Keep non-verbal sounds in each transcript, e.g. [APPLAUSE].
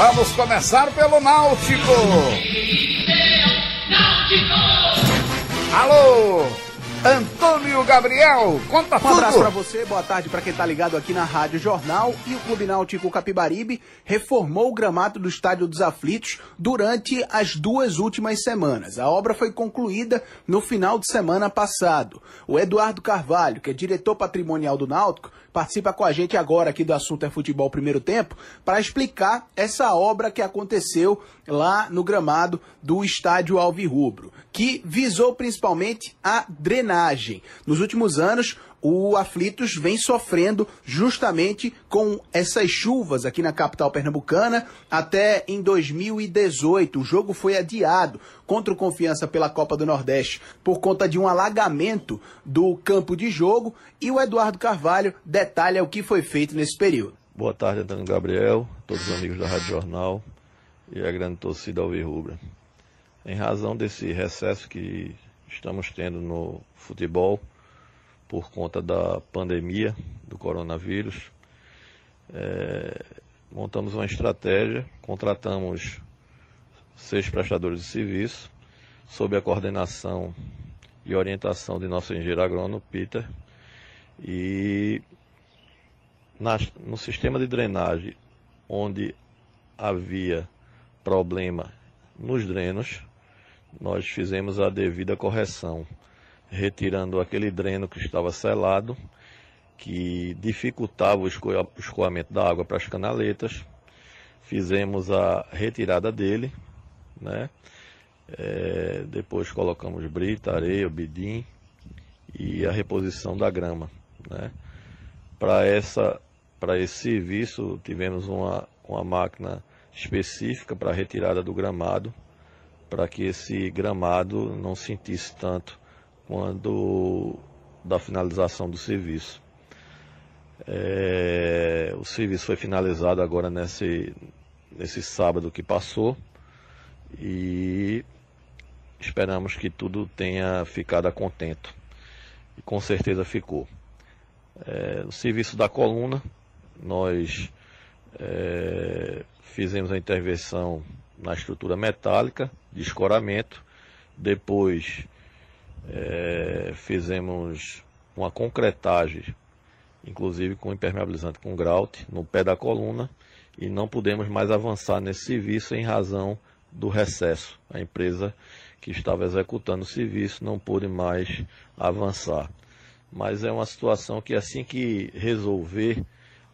Vamos começar pelo Náutico. Alô, Antônio Gabriel, conta um tudo. Um abraço para você, boa tarde para quem tá ligado aqui na Rádio Jornal. E o Clube Náutico Capibaribe reformou o gramado do Estádio dos Aflitos durante as duas últimas semanas. A obra foi concluída no final de semana passado. O Eduardo Carvalho, que é diretor patrimonial do Náutico, participa com a gente agora aqui do assunto é futebol primeiro tempo para explicar essa obra que aconteceu lá no gramado do estádio Alvirrubro, que visou principalmente a drenagem. Nos últimos anos, o Aflitos vem sofrendo justamente com essas chuvas aqui na capital pernambucana até em 2018. O jogo foi adiado contra o Confiança pela Copa do Nordeste por conta de um alagamento do campo de jogo e o Eduardo Carvalho detalha o que foi feito nesse período. Boa tarde, Antônio Gabriel, todos os amigos da Rádio Jornal e a grande torcida Alvirrubra. Em razão desse recesso que estamos tendo no futebol, por conta da pandemia do coronavírus. É, montamos uma estratégia, contratamos seis prestadores de serviço, sob a coordenação e orientação de nosso engenheiro agrônomo, Peter, e na, no sistema de drenagem, onde havia problema nos drenos, nós fizemos a devida correção retirando aquele dreno que estava selado, que dificultava o escoamento da água para as canaletas. Fizemos a retirada dele, né? É, depois colocamos brita, areia, bidim e a reposição da grama, né? Para essa para esse serviço tivemos uma, uma máquina específica para retirada do gramado, para que esse gramado não sentisse tanto quando da finalização do serviço. É, o serviço foi finalizado agora nesse, nesse sábado que passou e esperamos que tudo tenha ficado a contento. E com certeza ficou. É, no serviço da coluna, nós é, fizemos a intervenção na estrutura metálica de escoramento, depois é, fizemos uma concretagem, inclusive com impermeabilizante com grout, no pé da coluna, e não pudemos mais avançar nesse serviço em razão do recesso. A empresa que estava executando o serviço não pôde mais avançar. Mas é uma situação que assim que resolver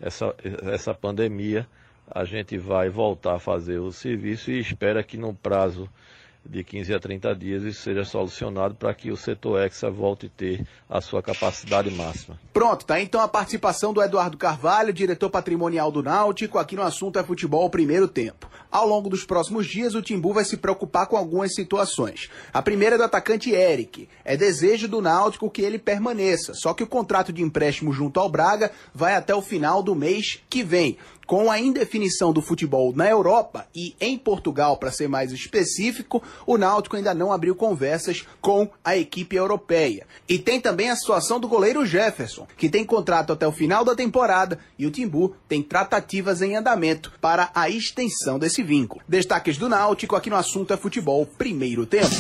essa, essa pandemia, a gente vai voltar a fazer o serviço e espera que no prazo de 15 a 30 dias isso seja solucionado para que o setor Hexa volte a ter a sua capacidade máxima. Pronto, tá então a participação do Eduardo Carvalho, diretor patrimonial do Náutico, aqui no assunto é futebol primeiro tempo. Ao longo dos próximos dias, o Timbu vai se preocupar com algumas situações. A primeira é do atacante Eric. É desejo do Náutico que ele permaneça, só que o contrato de empréstimo junto ao Braga vai até o final do mês que vem. Com a indefinição do futebol na Europa e em Portugal, para ser mais específico, o Náutico ainda não abriu conversas com a equipe europeia. E tem também a situação do goleiro Jefferson, que tem contrato até o final da temporada e o Timbu tem tratativas em andamento para a extensão desse vínculo. Destaques do Náutico aqui no assunto é futebol primeiro tempo.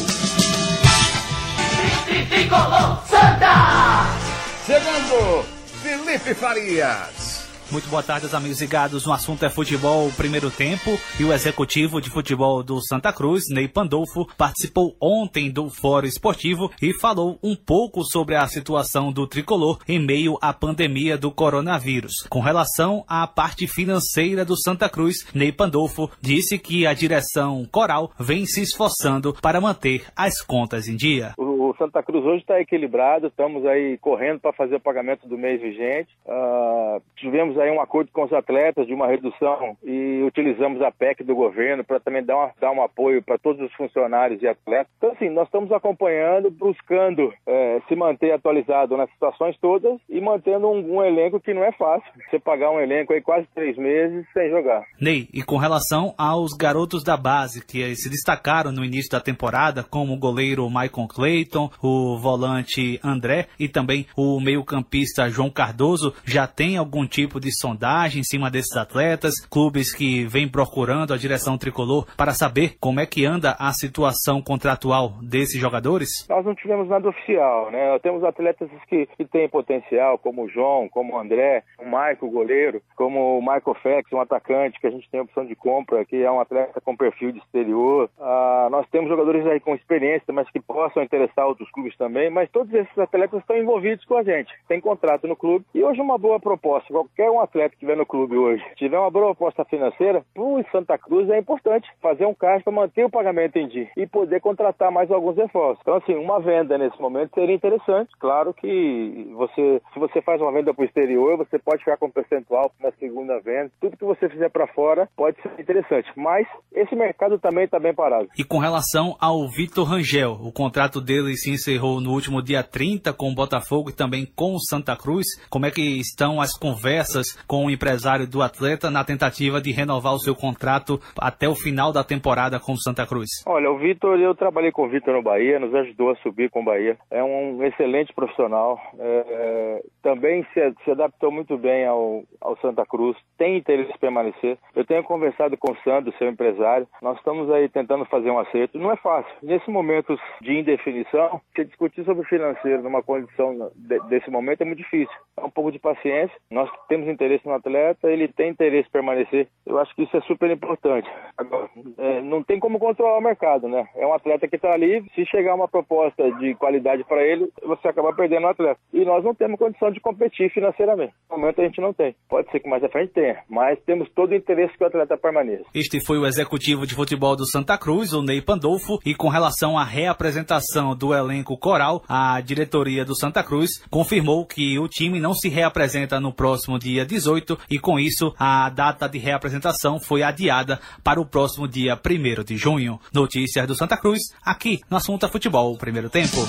Chegando, Felipe Farias. Muito boa tarde, os amigos ligados. No assunto é futebol primeiro tempo e o executivo de futebol do Santa Cruz, Ney Pandolfo, participou ontem do Fórum Esportivo e falou um pouco sobre a situação do tricolor em meio à pandemia do coronavírus. Com relação à parte financeira do Santa Cruz, Ney Pandolfo disse que a direção coral vem se esforçando para manter as contas em dia. O Santa Cruz hoje está equilibrado, estamos aí correndo para fazer o pagamento do mês vigente. Uh, tivemos aí um acordo com os atletas de uma redução e utilizamos a PEC do governo para também dar, uma, dar um apoio para todos os funcionários e atletas. Então, assim, nós estamos acompanhando, buscando é, se manter atualizado nas situações todas e mantendo um, um, elenco que não é fácil. Você pagar um elenco aí quase três meses sem jogar. Ney, e com relação aos garotos da base que se destacaram no início da temporada, como o goleiro Michael Clayton, o volante André e também o meio-campista João Cardoso já tem algum tipo de sondagem em cima desses atletas, clubes que vêm procurando a direção tricolor para saber como é que anda a situação contratual desses jogadores? Nós não tivemos nada oficial, né? Temos atletas que, que têm potencial, como o João, como o André, o Maico, goleiro, como o Michael Fex, um atacante que a gente tem opção de compra, que é um atleta com perfil de exterior. Ah, nós temos jogadores aí com experiência, mas que possam interessar outros clubes também, mas todos esses atletas estão envolvidos com a gente, tem contrato no clube. E hoje uma boa proposta, qualquer um atleta que estiver no clube hoje, tiver uma boa proposta financeira, para Santa Cruz é importante fazer um caixa para manter o pagamento em dia e poder contratar mais alguns reforços. Então, assim, uma venda nesse momento seria interessante. Claro que você, se você faz uma venda para o exterior, você pode ficar com um percentual na segunda venda. Tudo que você fizer para fora pode ser interessante. Mas esse mercado também está bem parado. E com relação ao Vitor Rangel, o contrato dele se encerrou no último dia 30 com o Botafogo e também com o Santa Cruz. Como é que estão as conversas com o empresário do atleta na tentativa de renovar o seu contrato até o final da temporada com o Santa Cruz? Olha, o Vitor, eu trabalhei com o Vitor no Bahia, nos ajudou a subir com o Bahia. É um excelente profissional. É, também se, se, adaptou muito bem ao, ao Santa Cruz. Tem interesse em permanecer. Eu tenho conversado com o Sandro, seu empresário. Nós estamos aí tentando fazer um acerto. Não é fácil. Nesse momento de indefinição, se discutir sobre o financeiro numa condição de, desse momento é muito difícil. É um pouco de paciência. Nós temos interesse no atleta, ele tem interesse em permanecer. Eu acho que isso é super importante. Agora, é, não tem como controlar o mercado, né? É um atleta que está ali. Se chegar uma proposta de qualidade para ele, você acaba perdendo o atleta. E nós não temos condição de competir financeiramente. No momento a gente não tem. Pode ser que mais à frente tenha, mas temos todo o interesse que o atleta permaneça. Este foi o executivo de futebol do Santa Cruz, o Ney Pandolfo, e com relação à reapresentação do elenco coral, a diretoria do Santa Cruz confirmou que o time não se reapresenta no próximo dia 18 e com isso a data de reapresentação foi adiada para o próximo dia 1 de junho. Notícias do Santa Cruz, aqui no Assunto Futebol, primeiro tempo.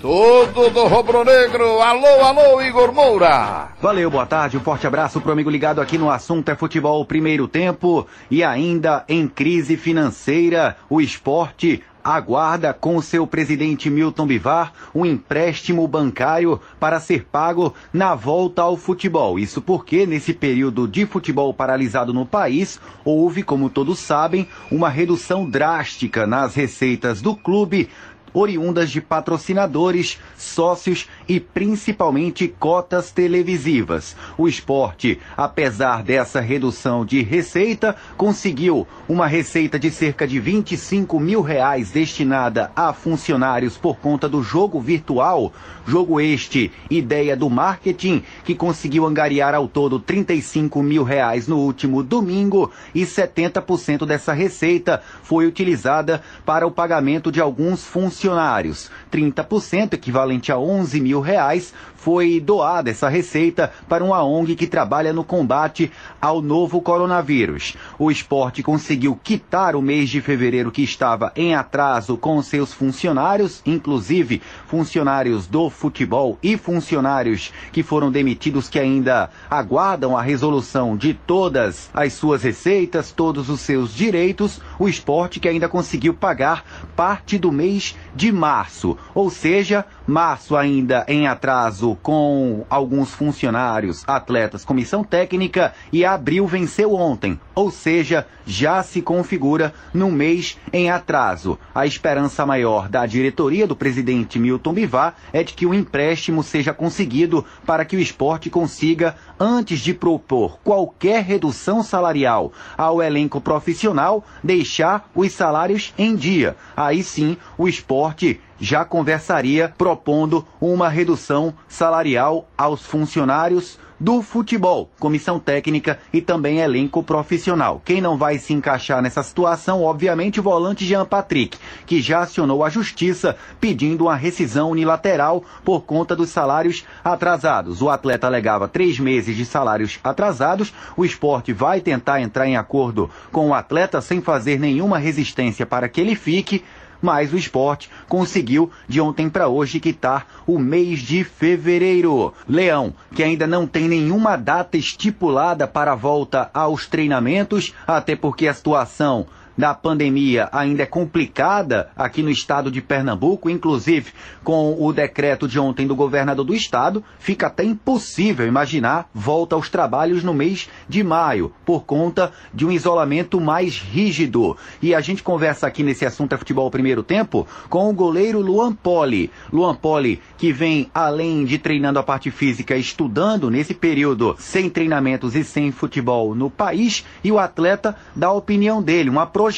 Tudo do Rubro Negro. Alô, alô, Igor Moura. Valeu, boa tarde. Um forte abraço pro amigo ligado aqui no assunto é futebol primeiro tempo e ainda em crise financeira, o esporte aguarda com seu presidente Milton Bivar um empréstimo bancário para ser pago na volta ao futebol. Isso porque, nesse período de futebol paralisado no país, houve, como todos sabem, uma redução drástica nas receitas do clube oriundas de patrocinadores, sócios e principalmente cotas televisivas. O esporte, apesar dessa redução de receita, conseguiu uma receita de cerca de 25 mil reais destinada a funcionários por conta do jogo virtual. Jogo este, ideia do marketing, que conseguiu angariar ao todo 35 mil reais no último domingo e 70% dessa receita foi utilizada para o pagamento de alguns funcionários funcionários. 30%, equivalente a 11 mil reais, foi doada essa receita para uma ONG que trabalha no combate ao novo coronavírus. O esporte conseguiu quitar o mês de fevereiro que estava em atraso com seus funcionários, inclusive funcionários do futebol e funcionários que foram demitidos que ainda aguardam a resolução de todas as suas receitas, todos os seus direitos. O esporte que ainda conseguiu pagar parte do mês de março, ou seja, março ainda em atraso com alguns funcionários, atletas, comissão técnica e abril venceu ontem, ou seja, já se configura no mês em atraso. A esperança maior da diretoria do presidente Milton Bivar é de que o empréstimo seja conseguido para que o esporte consiga, antes de propor qualquer redução salarial ao elenco profissional, deixar os salários em dia. Aí sim, o esporte já conversaria propondo uma redução salarial aos funcionários do futebol, comissão técnica e também elenco profissional. Quem não vai se encaixar nessa situação, obviamente, o volante Jean Patrick, que já acionou a justiça pedindo uma rescisão unilateral por conta dos salários atrasados. O atleta alegava três meses de salários atrasados. O esporte vai tentar entrar em acordo com o atleta sem fazer nenhuma resistência para que ele fique mas o esporte conseguiu de ontem para hoje quitar o mês de fevereiro. Leão, que ainda não tem nenhuma data estipulada para a volta aos treinamentos, até porque a situação da pandemia ainda é complicada aqui no estado de Pernambuco, inclusive com o decreto de ontem do governador do estado, fica até impossível imaginar volta aos trabalhos no mês de maio, por conta de um isolamento mais rígido. E a gente conversa aqui nesse assunto é futebol primeiro tempo com o goleiro Luan Poli. Luan Poli, que vem além de treinando a parte física, estudando nesse período sem treinamentos e sem futebol no país, e o atleta dá a opinião dele, uma projeção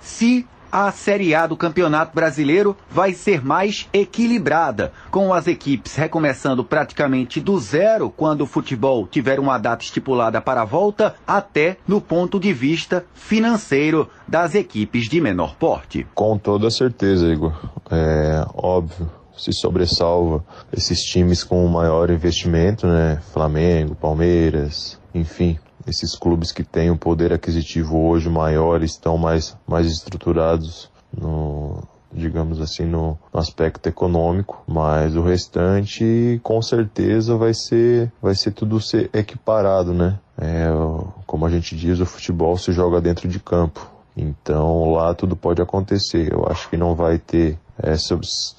se a Série A do Campeonato Brasileiro vai ser mais equilibrada, com as equipes recomeçando praticamente do zero quando o futebol tiver uma data estipulada para a volta, até no ponto de vista financeiro das equipes de menor porte. Com toda certeza, Igor. É óbvio se sobressalva esses times com maior investimento, né? Flamengo, Palmeiras, enfim, esses clubes que têm um poder aquisitivo hoje maior estão mais, mais estruturados no, digamos assim, no, no, aspecto econômico, mas o restante com certeza vai ser, vai ser tudo ser equiparado, né? É, como a gente diz, o futebol se joga dentro de campo. Então lá tudo pode acontecer. Eu acho que não vai ter, é,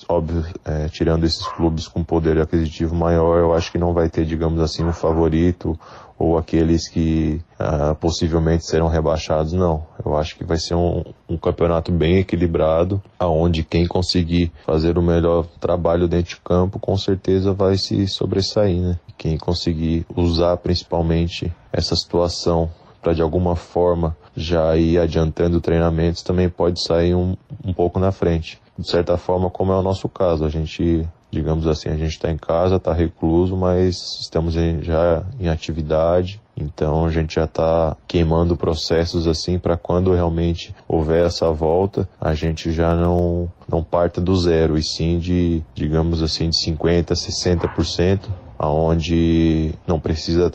óbvio, é, tirando esses clubes com poder aquisitivo maior, eu acho que não vai ter, digamos assim, um favorito ou aqueles que uh, possivelmente serão rebaixados, não. Eu acho que vai ser um, um, campeonato bem equilibrado, aonde quem conseguir fazer o melhor trabalho dentro de campo, com certeza vai se sobressair, né? Quem conseguir usar principalmente essa situação para de alguma forma já ir adiantando treinamentos também pode sair um, um pouco na frente. De certa forma, como é o nosso caso, a gente digamos assim, a gente está em casa, está recluso, mas estamos em, já em atividade, então a gente já está queimando processos assim para quando realmente houver essa volta, a gente já não não parta do zero e sim de, digamos assim, de 50, 60% aonde não precisa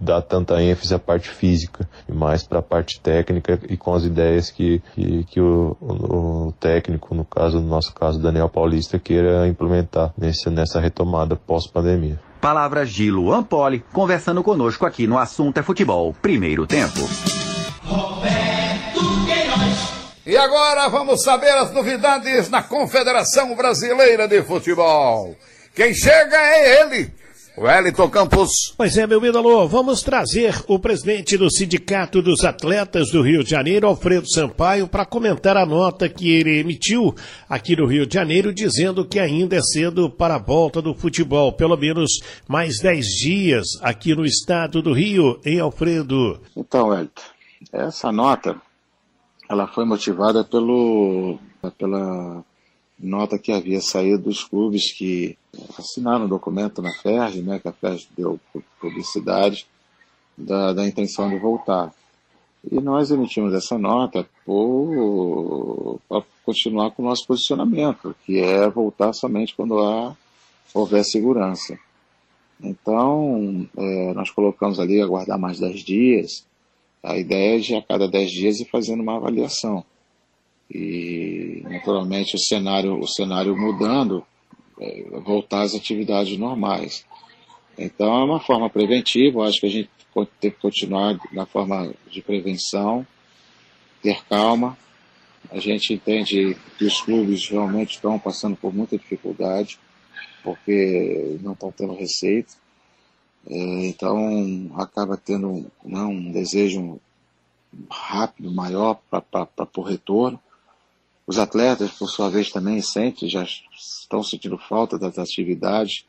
dar tanta ênfase à parte física e mais para a parte técnica e com as ideias que, que, que o, o, técnico, no caso, no nosso caso, Daniel Paulista, queira implementar nesse, nessa retomada pós-pandemia. Palavras de Luan Poli, conversando conosco aqui no Assunto é Futebol, primeiro tempo. E agora vamos saber as novidades na Confederação Brasileira de Futebol. Quem chega é ele, Wellington Campos. Pois é, meu ídolo, vamos trazer o presidente do Sindicato dos Atletas do Rio de Janeiro, Alfredo Sampaio, para comentar a nota que ele emitiu aqui no Rio de Janeiro, dizendo que ainda é cedo para a volta do futebol, pelo menos mais 10 dias aqui no estado do Rio, em Alfredo. Então, Wellington, essa nota, ela foi motivada pelo, pela nota que havia saído dos clubes que assinaram o um documento na FERJ, né, que a FERJ deu publicidade da, da intenção de voltar. E nós emitimos essa nota para continuar com o nosso posicionamento, que é voltar somente quando há, houver segurança. Então, é, nós colocamos ali aguardar mais 10 dias. A ideia é de a cada 10 dias ir fazendo uma avaliação e naturalmente o cenário, o cenário mudando, é, voltar às atividades normais. Então é uma forma preventiva, acho que a gente tem que continuar na forma de prevenção, ter calma. A gente entende que os clubes realmente estão passando por muita dificuldade, porque não estão tendo receita. É, então acaba tendo não, um desejo rápido, maior para o retorno. Os atletas, por sua vez, também sentem, já estão sentindo falta das atividades.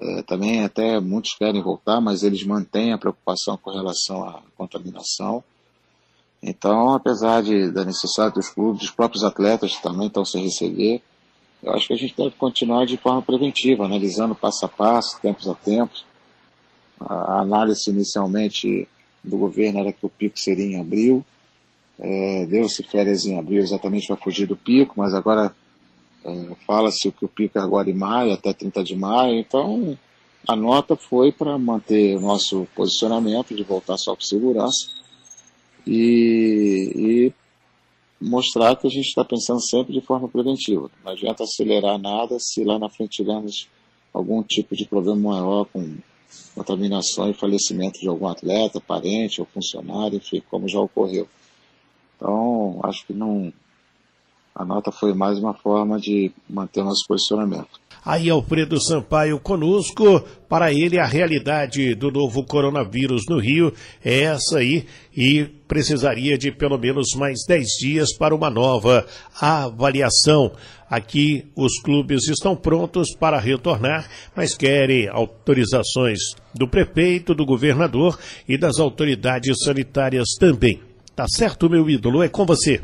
É, também até muitos querem voltar, mas eles mantêm a preocupação com relação à contaminação. Então, apesar de, da necessidade dos clubes, os próprios atletas também estão sem receber, eu acho que a gente deve continuar de forma preventiva, analisando passo a passo, tempos a tempos. A análise inicialmente do governo era que o pico seria em abril, é, Deu-se férias em abril exatamente para fugir do pico, mas agora é, fala-se que o pico é agora em maio, até 30 de maio, então a nota foi para manter o nosso posicionamento de voltar só com segurança e, e mostrar que a gente está pensando sempre de forma preventiva. Não adianta acelerar nada se lá na frente tivermos algum tipo de problema maior com contaminação e falecimento de algum atleta, parente ou funcionário, enfim, como já ocorreu. Então, acho que não. A nota foi mais uma forma de manter nosso posicionamento. Aí Alfredo Sampaio conosco, para ele a realidade do novo coronavírus no Rio é essa aí e precisaria de pelo menos mais 10 dias para uma nova avaliação. Aqui os clubes estão prontos para retornar, mas querem autorizações do prefeito, do governador e das autoridades sanitárias também. Tá certo, meu ídolo? É com você.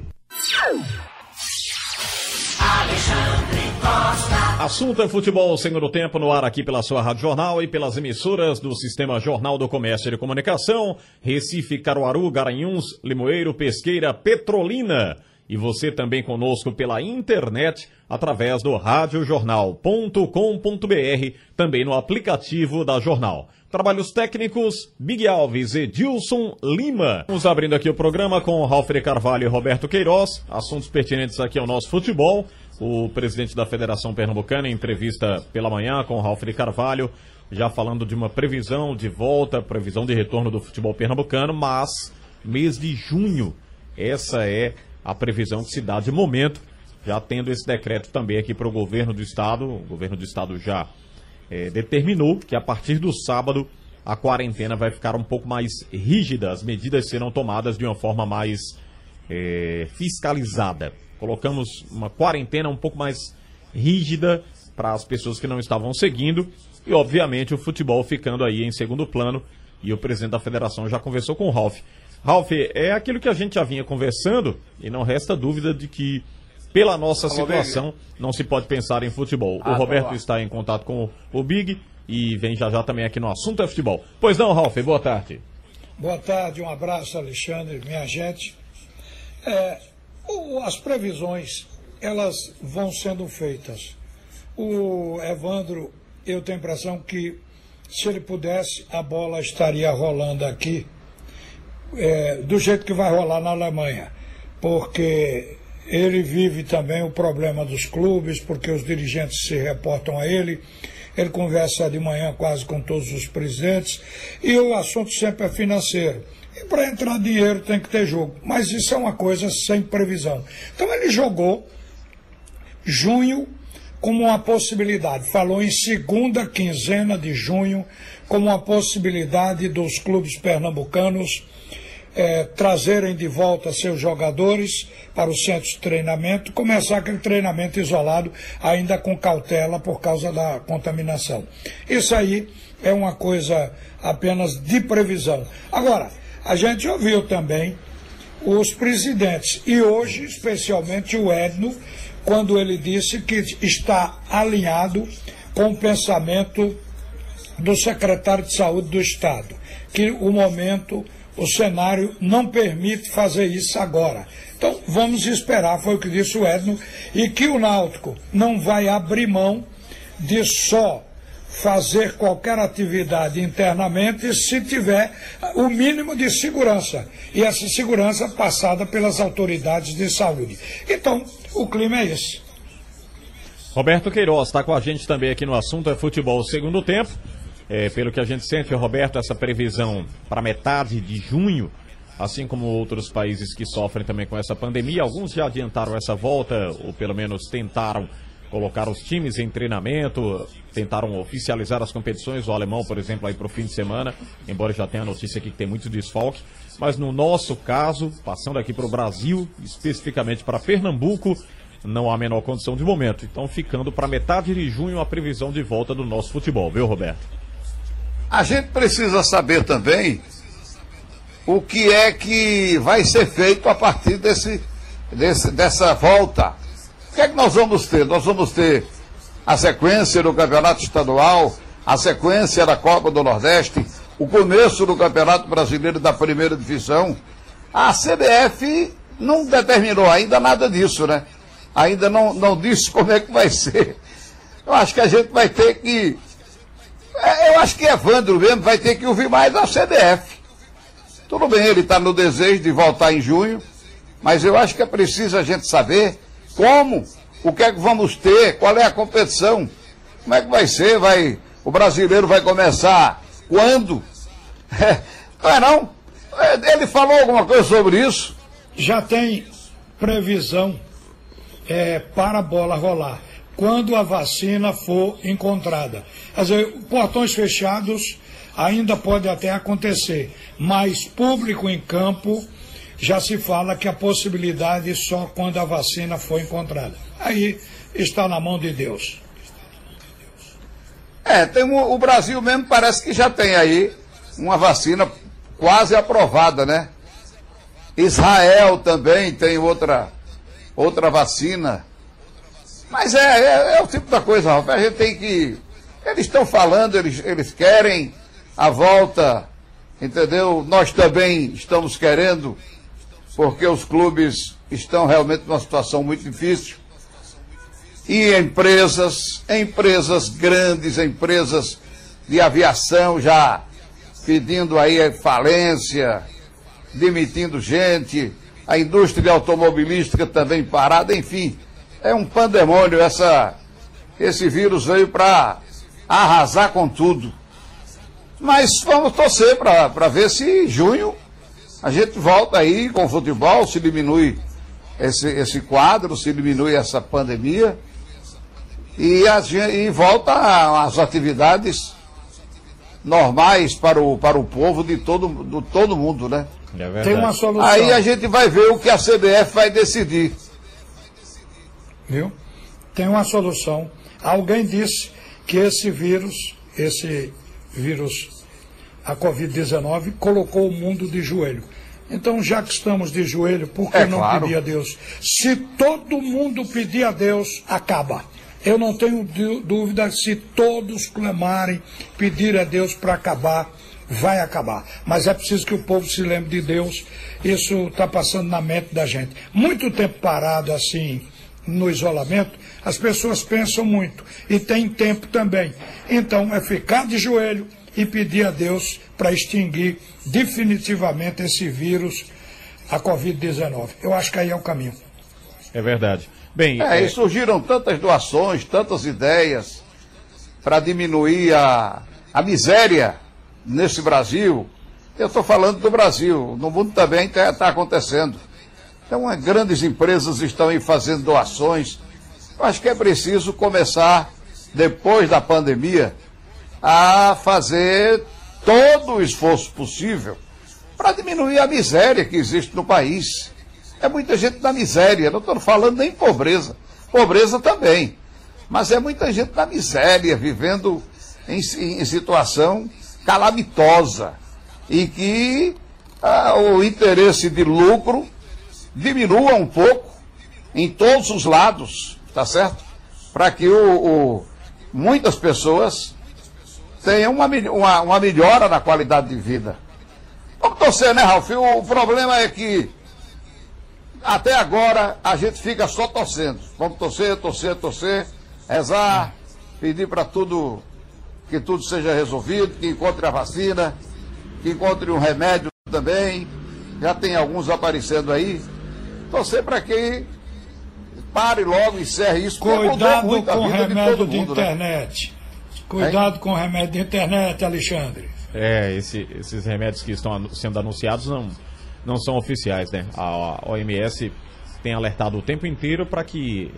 Assunto é futebol segundo tempo no ar aqui pela sua Rádio Jornal e pelas emissoras do Sistema Jornal do Comércio e de Comunicação, Recife, Caruaru, Garanhuns, Limoeiro, Pesqueira, Petrolina. E você também conosco pela internet através do radiojornal.com.br, também no aplicativo da Jornal. Trabalhos técnicos, Big Alves e Dilson Lima. Vamos abrindo aqui o programa com Ralf Carvalho e Roberto Queiroz, assuntos pertinentes aqui ao nosso futebol. O presidente da Federação Pernambucana em entrevista pela manhã com o Ralf de Carvalho, já falando de uma previsão de volta, previsão de retorno do futebol pernambucano, mas mês de junho, essa é a previsão que se dá de momento, já tendo esse decreto também aqui para o governo do estado, o governo do estado já é, determinou que a partir do sábado a quarentena vai ficar um pouco mais rígida, as medidas serão tomadas de uma forma mais é, fiscalizada colocamos uma quarentena um pouco mais rígida para as pessoas que não estavam seguindo e, obviamente, o futebol ficando aí em segundo plano. E o presidente da federação já conversou com o Ralf. Ralf, é aquilo que a gente já vinha conversando e não resta dúvida de que, pela nossa Alô, situação, Big. não se pode pensar em futebol. Ah, o Roberto está em contato com o Big e vem já já também aqui no Assunto é Futebol. Pois não, Ralf, boa tarde. Boa tarde, um abraço, Alexandre, minha gente. É, as previsões, elas vão sendo feitas. O Evandro, eu tenho a impressão que se ele pudesse, a bola estaria rolando aqui é, do jeito que vai rolar na Alemanha. Porque ele vive também o problema dos clubes, porque os dirigentes se reportam a ele. Ele conversa de manhã quase com todos os presidentes. E o assunto sempre é financeiro. E para entrar dinheiro tem que ter jogo. Mas isso é uma coisa sem previsão. Então ele jogou junho como uma possibilidade. Falou em segunda quinzena de junho como uma possibilidade dos clubes pernambucanos é, trazerem de volta seus jogadores para o centro de treinamento, começar aquele treinamento isolado, ainda com cautela por causa da contaminação. Isso aí é uma coisa apenas de previsão. Agora, a gente ouviu também os presidentes, e hoje, especialmente o Edno, quando ele disse que está alinhado com o pensamento do secretário de Saúde do Estado, que o momento, o cenário não permite fazer isso agora. Então, vamos esperar, foi o que disse o Edno, e que o Náutico não vai abrir mão de só fazer qualquer atividade internamente se tiver o mínimo de segurança. E essa segurança passada pelas autoridades de saúde. Então, o clima é esse. Roberto Queiroz está com a gente também aqui no assunto é futebol segundo tempo. É, pelo que a gente sente, Roberto, essa previsão para metade de junho, assim como outros países que sofrem também com essa pandemia, alguns já adiantaram essa volta, ou pelo menos tentaram colocar os times em treinamento, tentaram oficializar as competições, o alemão, por exemplo, aí para o fim de semana, embora já tenha a notícia aqui que tem muito desfalque. Mas no nosso caso, passando aqui para o Brasil, especificamente para Pernambuco, não há a menor condição de momento. Então, ficando para metade de junho a previsão de volta do nosso futebol, viu, Roberto? A gente precisa saber também o que é que vai ser feito a partir desse, desse dessa volta o que é que nós vamos ter? Nós vamos ter a sequência do Campeonato Estadual, a sequência da Copa do Nordeste, o começo do Campeonato Brasileiro da Primeira Divisão. A CBF não determinou ainda nada disso, né? Ainda não, não disse como é que vai [LAUGHS] ser. Eu acho que a gente vai ter que. É, eu acho que Evandro mesmo vai ter que ouvir mais a CBF. Tudo bem, ele está no desejo de voltar em junho, Mas eu acho que é preciso a gente saber como, o que é que vamos ter, qual é a competição, como é que vai ser, vai, o brasileiro vai começar quando? não é não? É, ele falou alguma coisa sobre isso? Já tem previsão é, para a bola rolar quando a vacina for encontrada. Quer dizer, portões fechados ainda pode até acontecer, mas público em campo já se fala que a possibilidade só quando a vacina for encontrada. Aí está na mão de Deus. É, tem um, o Brasil mesmo parece que já tem aí uma vacina quase aprovada, né? Israel também tem outra, outra vacina. Mas é, é, é o tipo da coisa, Ralf. A gente tem que. Eles estão falando, eles, eles querem a volta, entendeu? Nós também estamos querendo, porque os clubes estão realmente numa situação muito difícil. E empresas, empresas grandes, empresas de aviação já pedindo aí falência, demitindo gente, a indústria automobilística também parada, enfim, é um pandemônio essa esse vírus veio para arrasar com tudo. Mas vamos torcer para ver se em junho a gente volta aí com o futebol, se diminui esse, esse quadro, se diminui essa pandemia e, a, e volta às atividades normais para o, para o povo de todo, do, todo mundo, né? É Tem uma solução. Aí a gente vai ver o que a CBF vai decidir. Viu? Tem uma solução. Alguém disse que esse vírus, esse vírus, a Covid-19, colocou o mundo de joelho. Então, já que estamos de joelho, por que é, não claro. pedir a Deus? Se todo mundo pedir a Deus, acaba. Eu não tenho dúvida se todos clamarem, pedir a Deus para acabar, vai acabar. Mas é preciso que o povo se lembre de Deus. Isso está passando na mente da gente. Muito tempo parado assim, no isolamento, as pessoas pensam muito. E tem tempo também. Então é ficar de joelho e pedir a Deus para extinguir definitivamente esse vírus, a Covid-19. Eu acho que aí é o caminho. É verdade. Bem, é, é... E surgiram tantas doações, tantas ideias para diminuir a, a miséria nesse Brasil. Eu estou falando do Brasil, no mundo também está tá acontecendo. Então, grandes empresas estão aí fazendo doações. Eu acho que é preciso começar, depois da pandemia, a fazer todo o esforço possível para diminuir a miséria que existe no país. É muita gente na miséria, não estou falando nem pobreza. Pobreza também. Mas é muita gente na miséria, vivendo em, em situação calamitosa. E que ah, o interesse de lucro diminua um pouco em todos os lados, tá certo? Para que o, o, muitas pessoas tenham uma, uma, uma melhora na qualidade de vida. Vamos torcer, né, Ralf? O, o problema é que até agora a gente fica só torcendo. Vamos torcer, torcer, torcer, rezar, pedir para tudo que tudo seja resolvido, que encontre a vacina, que encontre um remédio também. Já tem alguns aparecendo aí. Torcer para que pare logo, encerre isso. Cuidado com o remédio de, mundo, né? internet. Né? Cuidado com o remédio de internet, Alexandre. É, esse, esses remédios que estão sendo anunciados não não são oficiais, né? A OMS tem alertado o tempo inteiro para que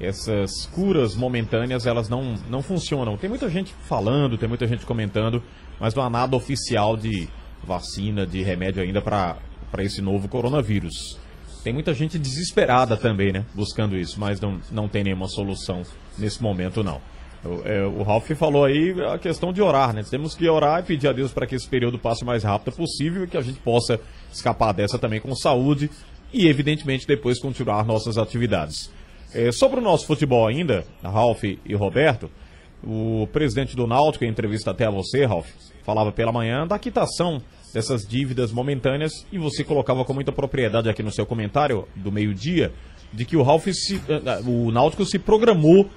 essas curas momentâneas elas não, não funcionam. Tem muita gente falando, tem muita gente comentando, mas não há nada oficial de vacina, de remédio ainda para esse novo coronavírus. Tem muita gente desesperada também, né? Buscando isso, mas não, não tem nenhuma solução nesse momento, não. O, é, o Ralph falou aí a questão de orar, né? Temos que orar e pedir a Deus para que esse período passe o mais rápido possível e que a gente possa escapar dessa também com saúde e, evidentemente, depois continuar nossas atividades. É, sobre o nosso futebol ainda, Ralph e Roberto, o presidente do Náutico, em entrevista até a você, Ralph, falava pela manhã da quitação dessas dívidas momentâneas e você colocava com muita propriedade aqui no seu comentário do meio-dia de que o Ralph se, eh, eh, o Náutico se programou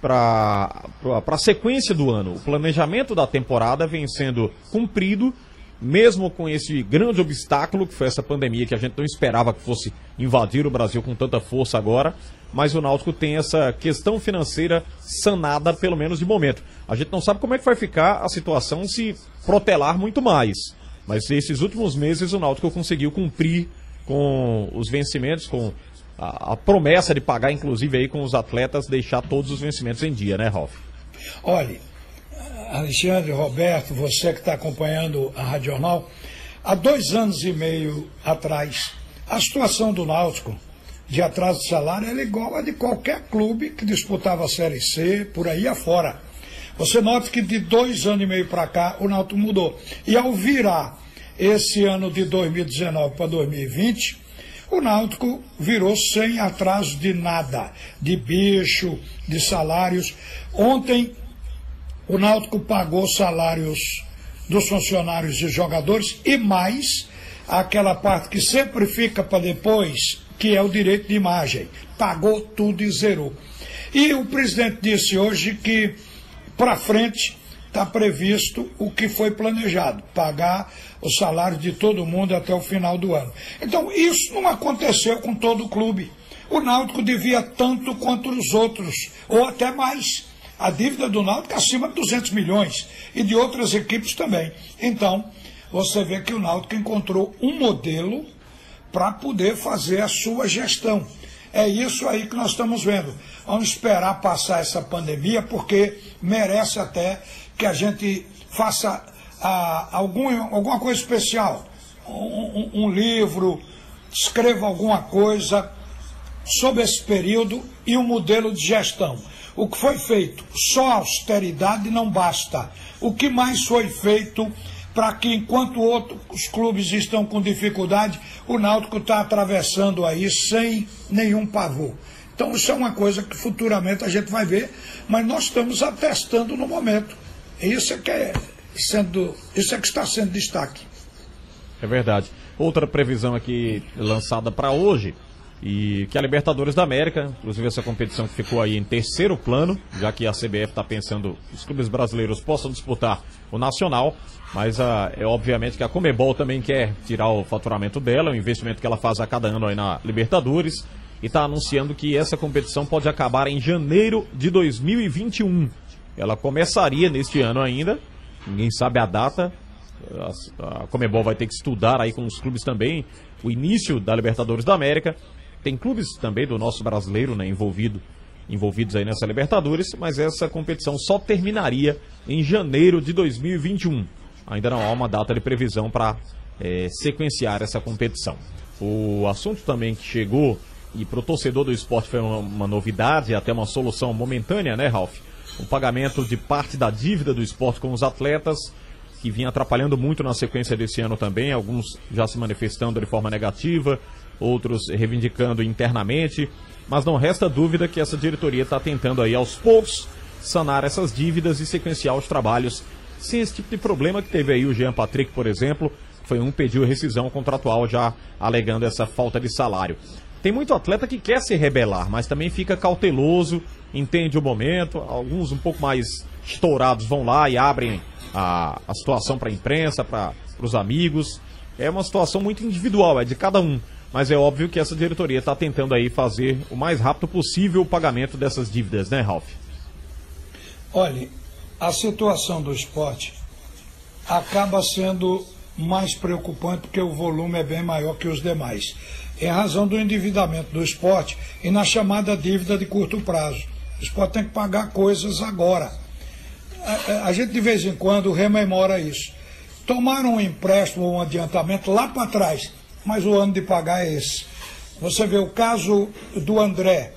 para a sequência do ano. O planejamento da temporada vem sendo cumprido mesmo com esse grande obstáculo que foi essa pandemia que a gente não esperava que fosse invadir o Brasil com tanta força agora, mas o Náutico tem essa questão financeira sanada, pelo menos de momento. A gente não sabe como é que vai ficar a situação se protelar muito mais. Mas esses últimos meses o Náutico conseguiu cumprir com os vencimentos, com a, a, promessa de pagar, inclusive, aí com os atletas, deixar todos os vencimentos em dia, né, Ralf? Olha, Alexandre, Roberto, você que está acompanhando a Rádio Jornal, há dois anos e meio atrás, a situação do Náutico de atraso de salário era igual a de qualquer clube que disputava a Série C, por aí afora. Você nota que de dois anos e meio para cá o Náutico mudou. E ao virar esse ano de 2019 para 2020, o Náutico virou sem atraso de nada, de bicho, de salários. Ontem o Náutico pagou salários dos funcionários e jogadores e mais aquela parte que sempre fica para depois, que é o direito de imagem. Pagou tudo e zerou. E o presidente disse hoje que para frente está previsto o que foi planejado, pagar o salário de todo mundo até o final do ano. Então, isso não aconteceu com todo o clube. O Náutico devia tanto quanto os outros, ou até mais. A dívida do Náutico é acima de 200 milhões e de outras equipes também. Então, você vê que o Náutico encontrou um modelo para poder fazer a sua gestão. É isso aí que nós estamos vendo. Vamos esperar passar essa pandemia, porque merece até que a gente faça ah, algum, alguma coisa especial. Um, um, um livro, escreva alguma coisa sobre esse período e um modelo de gestão. O que foi feito? Só austeridade não basta. O que mais foi feito para que, enquanto outros clubes estão com dificuldade, o Náutico está atravessando aí sem nenhum pavor. Então, isso é uma coisa que futuramente a gente vai ver, mas nós estamos atestando no momento. Isso é que, é sendo, isso é que está sendo destaque. É verdade. Outra previsão aqui lançada para hoje e que a Libertadores da América, inclusive essa competição que ficou aí em terceiro plano, já que a CBF está pensando que os clubes brasileiros possam disputar o Nacional, mas a, é obviamente que a Comebol também quer tirar o faturamento dela, o investimento que ela faz a cada ano aí na Libertadores, e está anunciando que essa competição pode acabar em janeiro de 2021. Ela começaria neste ano ainda, ninguém sabe a data, a Comebol vai ter que estudar aí com os clubes também o início da Libertadores da América tem clubes também do nosso brasileiro né, envolvido, envolvidos aí nessa Libertadores, mas essa competição só terminaria em janeiro de 2021. Ainda não há uma data de previsão para é, sequenciar essa competição. O assunto também que chegou e para o torcedor do esporte foi uma, uma novidade, até uma solução momentânea, né, Ralf? O pagamento de parte da dívida do esporte com os atletas, que vinha atrapalhando muito na sequência desse ano também, alguns já se manifestando de forma negativa, outros reivindicando internamente, mas não resta dúvida que essa diretoria está tentando aí aos poucos sanar essas dívidas e sequenciar os trabalhos sem esse tipo de problema que teve aí o Jean Patrick, por exemplo, foi um pediu rescisão contratual já alegando essa falta de salário. Tem muito atleta que quer se rebelar, mas também fica cauteloso, entende o momento, alguns um pouco mais estourados vão lá e abrem a, a situação para a imprensa, para os amigos. É uma situação muito individual, é de cada um mas é óbvio que essa diretoria está tentando aí fazer o mais rápido possível o pagamento dessas dívidas, né, Ralf? Olha, a situação do esporte acaba sendo mais preocupante porque o volume é bem maior que os demais. Em razão do endividamento do esporte e na chamada dívida de curto prazo. O esporte tem que pagar coisas agora. A, a gente de vez em quando rememora isso. Tomaram um empréstimo ou um adiantamento lá para trás mas o ano de pagar é esse. Você vê o caso do André,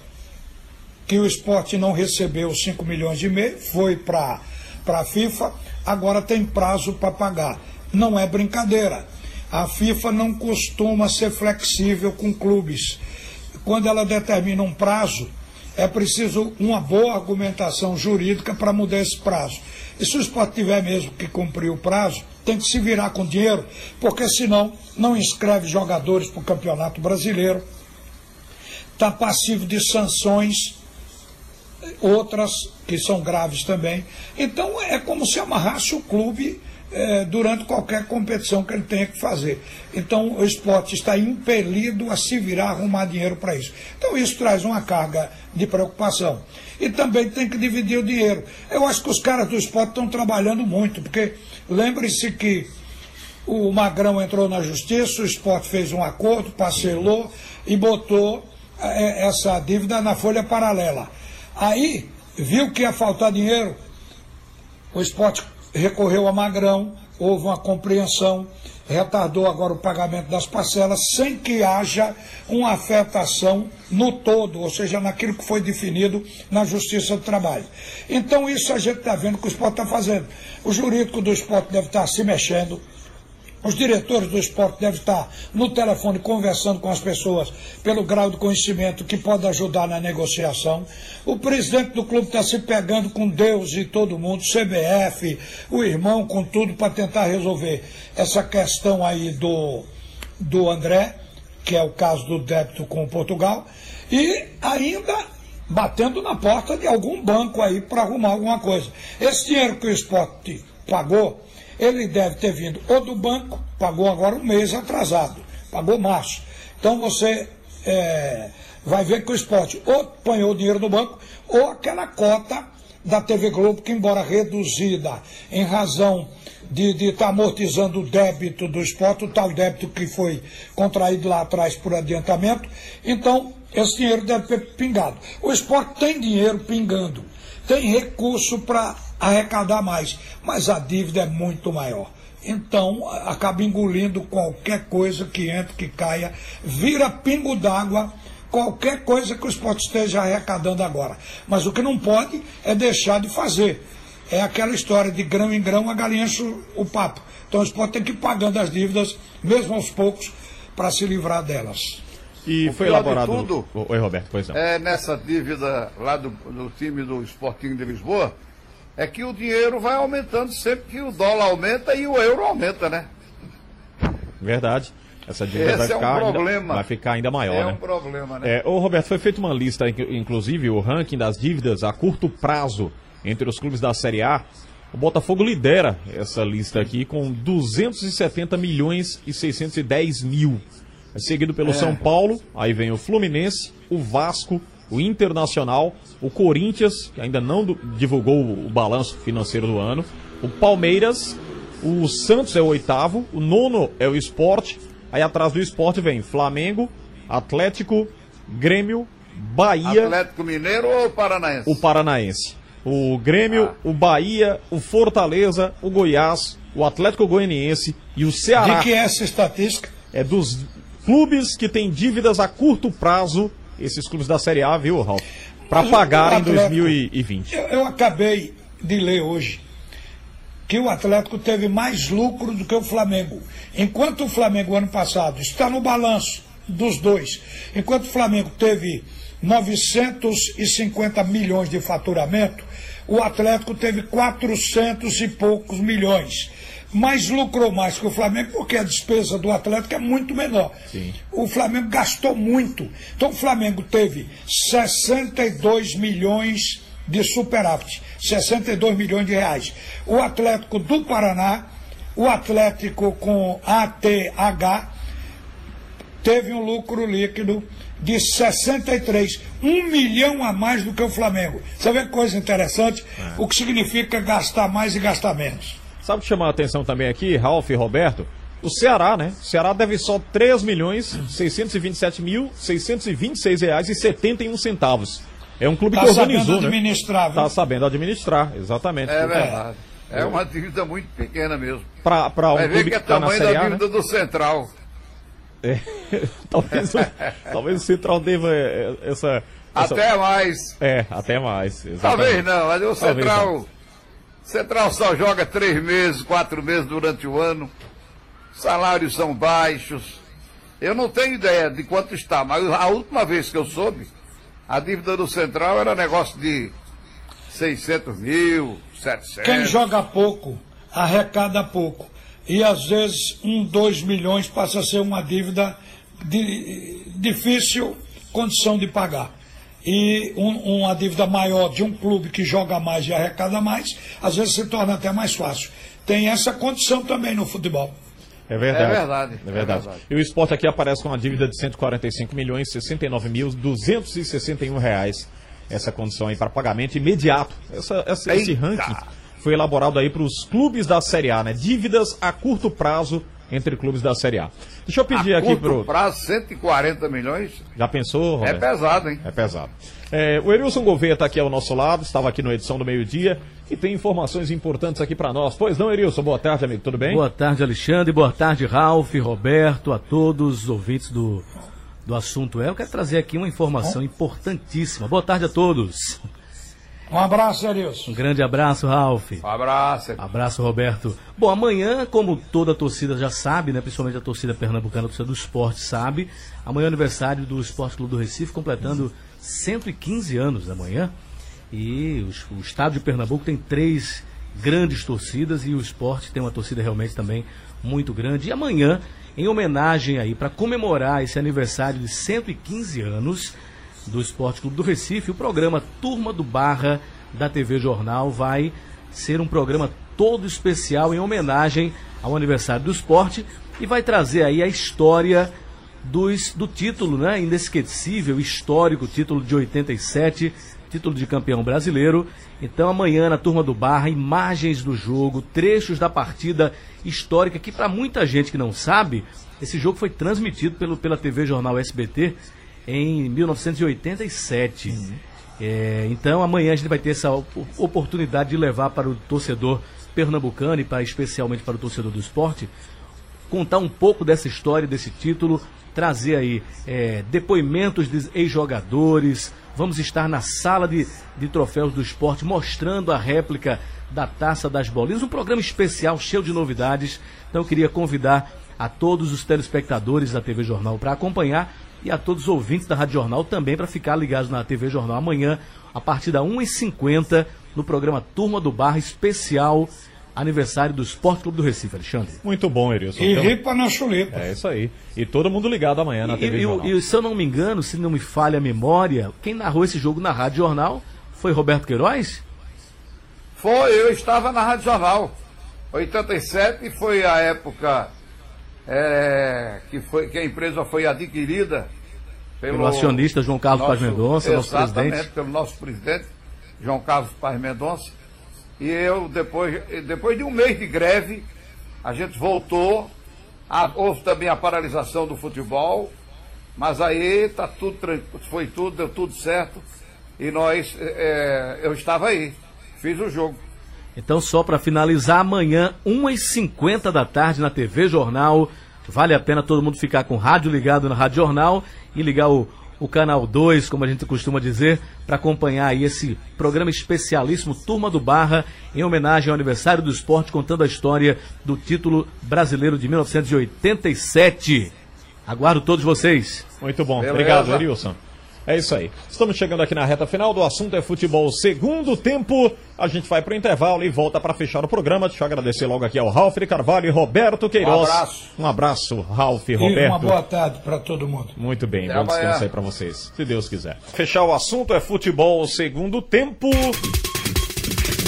que o esporte não recebeu 5 milhões de meio, foi para a FIFA, agora tem prazo para pagar. Não é brincadeira. A FIFA não costuma ser flexível com clubes. Quando ela determina um prazo, é preciso uma boa argumentação jurídica para mudar esse prazo. E se o esporte tiver mesmo que cumprir o prazo, tem que se virar com dinheiro, porque senão não inscreve jogadores para o Campeonato Brasileiro, está passivo de sanções, outras que são graves também. Então é como se amarrasse o clube é, durante qualquer competição que ele tenha que fazer. Então o esporte está impelido a se virar, arrumar dinheiro para isso. Então isso traz uma carga de preocupação. E também tem que dividir o dinheiro. Eu acho que os caras do esporte estão trabalhando muito, porque lembre-se que o Magrão entrou na justiça, o esporte fez um acordo, parcelou e botou é, essa dívida na folha paralela. Aí viu que ia faltar dinheiro, o esporte recorreu a Magrão, houve uma compreensão, retardou agora o pagamento das parcelas sem que haja uma afetação no todo, ou seja, naquilo que foi definido na Justiça do Trabalho. Então isso a gente está vendo que o esporte está fazendo. O jurídico do esporte deve estar se mexendo, os diretores do esporte devem estar no telefone conversando com as pessoas pelo grau de conhecimento que pode ajudar na negociação. O presidente do clube está se pegando com Deus e todo mundo, CBF, o irmão, com tudo, para tentar resolver essa questão aí do, do André, que é o caso do débito com Portugal, e ainda batendo na porta de algum banco aí para arrumar alguma coisa. Esse dinheiro que o esporte pagou ele deve ter vindo ou do banco, pagou agora um mês atrasado, pagou março. Então você é, vai ver que o esporte ou apanhou o dinheiro do banco, ou aquela cota da TV Globo, que embora reduzida em razão de estar tá amortizando o débito do esporte, o tal débito que foi contraído lá atrás por adiantamento, então esse dinheiro deve ter pingado. O esporte tem dinheiro pingando, tem recurso para arrecadar mais, mas a dívida é muito maior. Então, acaba engolindo qualquer coisa que entre, que caia, vira pingo d'água qualquer coisa que o esporte esteja arrecadando agora. Mas o que não pode é deixar de fazer. É aquela história de grão em grão a galinha enche o papo. Então o esporte tem que ir pagando as dívidas, mesmo aos poucos, para se livrar delas. E o foi elaborado. Tudo, Oi, Roberto, pois não. É nessa dívida lá do, do time do Sporting de Lisboa, é que o dinheiro vai aumentando sempre que o dólar aumenta e o euro aumenta, né? Verdade. Essa dívida vai, é ficar um ainda, vai ficar ainda maior, é né? um problema, né? É, ô Roberto, foi feita uma lista, inclusive, o ranking das dívidas a curto prazo entre os clubes da Série A. O Botafogo lidera essa lista aqui com 270 milhões e 610 mil. É seguido pelo é. São Paulo, aí vem o Fluminense, o Vasco, o Internacional, o Corinthians, que ainda não divulgou o balanço financeiro do ano, o Palmeiras, o Santos é o oitavo, o nono é o Esporte, aí atrás do Esporte vem Flamengo, Atlético, Grêmio, Bahia. Atlético Mineiro ou Paranaense? O Paranaense. O Grêmio, ah. o Bahia, o Fortaleza, o Goiás, o Atlético Goianiense e o Ceará. De que é essa estatística? É dos clubes que têm dívidas a curto prazo esses clubes da Série A, viu, Ralf? Para pagar em 2020. Eu, eu acabei de ler hoje que o Atlético teve mais lucro do que o Flamengo. Enquanto o Flamengo, ano passado, está no balanço dos dois, enquanto o Flamengo teve 950 milhões de faturamento, o Atlético teve 400 e poucos milhões mas lucrou mais que o Flamengo porque a despesa do Atlético é muito menor. Sim. O Flamengo gastou muito. Então o Flamengo teve 62 milhões de superávit, 62 milhões de reais. O Atlético do Paraná, o Atlético com ATH, teve um lucro líquido de 63, um milhão a mais do que o Flamengo. Você vê que coisa interessante? É. O que significa gastar mais e gastar menos. Sabe o que chamou a atenção também aqui, Ralf e Roberto? O Ceará, né? O Ceará deve só 3 milhões 627 mil 626 reais e 71 centavos. É um clube tá que organizou, sabendo né? administrar, Tá sabendo administrar, exatamente. É verdade. É, é uma dívida muito pequena mesmo. Para um Vai clube ver que é tá tamanho da né? dívida né? do Central. É, [LAUGHS] talvez, talvez o Central deva é, essa, essa, Até mais. É, até mais. Exatamente. Talvez não, mas o Central Central só joga três meses, quatro meses durante o ano. Salários são baixos. Eu não tenho ideia de quanto está, mas a última vez que eu soube, a dívida do Central era negócio de 600 mil, 700. Quem joga pouco, arrecada pouco. E às vezes um, dois milhões passa a ser uma dívida de difícil condição de pagar. E um, uma dívida maior de um clube que joga mais e arrecada mais, às vezes se torna até mais fácil. Tem essa condição também no futebol. É verdade. É verdade. É verdade. É verdade. E o esporte aqui aparece com uma dívida de 145 milhões 69 mil 261 reais. Essa condição aí para pagamento imediato. Essa, essa, esse ranking foi elaborado aí para os clubes da Série A, né? Dívidas a curto prazo entre clubes da Série A. Deixa eu pedir A aqui curto pro. prazo, 140 milhões. Já pensou, É Roberto? pesado, hein? É pesado. É, o Erilson Gouveia está aqui ao nosso lado, estava aqui na edição do meio-dia e tem informações importantes aqui para nós. Pois não, Erilson? Boa tarde, amigo. Tudo bem? Boa tarde, Alexandre. Boa tarde, Ralf, Roberto, a todos os ouvintes do, do assunto é. Eu quero trazer aqui uma informação importantíssima. Boa tarde a todos. Um abraço, Erilson. Um grande abraço, Ralf. Um abraço. Abraço, Roberto. Bom, amanhã, como toda a torcida já sabe, né, principalmente a torcida pernambucana, a torcida do esporte sabe, amanhã é aniversário do Esporte Clube do Recife, completando 115 anos amanhã. E os- o estado de Pernambuco tem três grandes torcidas e o esporte tem uma torcida realmente também muito grande. E amanhã, em homenagem aí, para comemorar esse aniversário de 115 anos do Esporte Clube do Recife, o programa Turma do Barra da TV Jornal vai ser um programa todo especial em homenagem ao aniversário do esporte e vai trazer aí a história dos, do título, né? Inesquecível, histórico, título de 87, título de campeão brasileiro. Então amanhã na turma do Barra, imagens do jogo, trechos da partida histórica que para muita gente que não sabe, esse jogo foi transmitido pelo, pela TV Jornal SBT em 1987. É, então amanhã a gente vai ter essa op- oportunidade de levar para o torcedor pernambucano e para, especialmente para o torcedor do esporte contar um pouco dessa história, desse título, trazer aí é, depoimentos de ex-jogadores. Vamos estar na sala de, de troféus do esporte mostrando a réplica da Taça das Bolinhas. Um programa especial, cheio de novidades. Então eu queria convidar a todos os telespectadores da TV Jornal para acompanhar e a todos os ouvintes da Rádio Jornal também para ficar ligados na TV Jornal amanhã, a partir da 1h50, no programa Turma do Barra especial aniversário do Esporte Clube do Recife, Alexandre. Muito bom, Erilson. E Então- ripa na chulipa. É isso aí. E todo mundo ligado amanhã na E, TV e- Jornal. e se eu não me engano, se não me falha a memória, quem narrou esse jogo na Rádio Jornal foi Roberto Queiroz? Foi, eu estava na Rádio Jornal. 87 foi a época é, que, foi, que a empresa foi adquirida pelo, Pelo acionista João Carlos Paz Mendonça, nosso exatamente, presidente. pelo nosso presidente, João Carlos Paz Mendonça. E eu, depois, depois de um mês de greve, a gente voltou. Ah, houve também a paralisação do futebol, mas aí tá tudo foi tudo, deu tudo certo. E nós, é, eu estava aí, fiz o jogo. Então, só para finalizar, amanhã, 1h50 da tarde na TV Jornal. Vale a pena todo mundo ficar com o rádio ligado na Rádio Jornal e ligar o, o canal 2, como a gente costuma dizer, para acompanhar aí esse programa especialíssimo Turma do Barra, em homenagem ao aniversário do esporte, contando a história do título brasileiro de 1987. Aguardo todos vocês. Muito bom. Beleza. Obrigado, Erilson. É isso aí. Estamos chegando aqui na reta final do assunto é futebol segundo tempo. A gente vai para o intervalo e volta para fechar o programa. Deixa eu agradecer logo aqui ao Ralf Carvalho e Roberto Queiroz. abraço. Um abraço, Ralf e E Roberto. uma boa tarde para todo mundo. Muito bem, Até bom descanso amanhã. aí pra vocês, se Deus quiser. Fechar o assunto é futebol segundo tempo.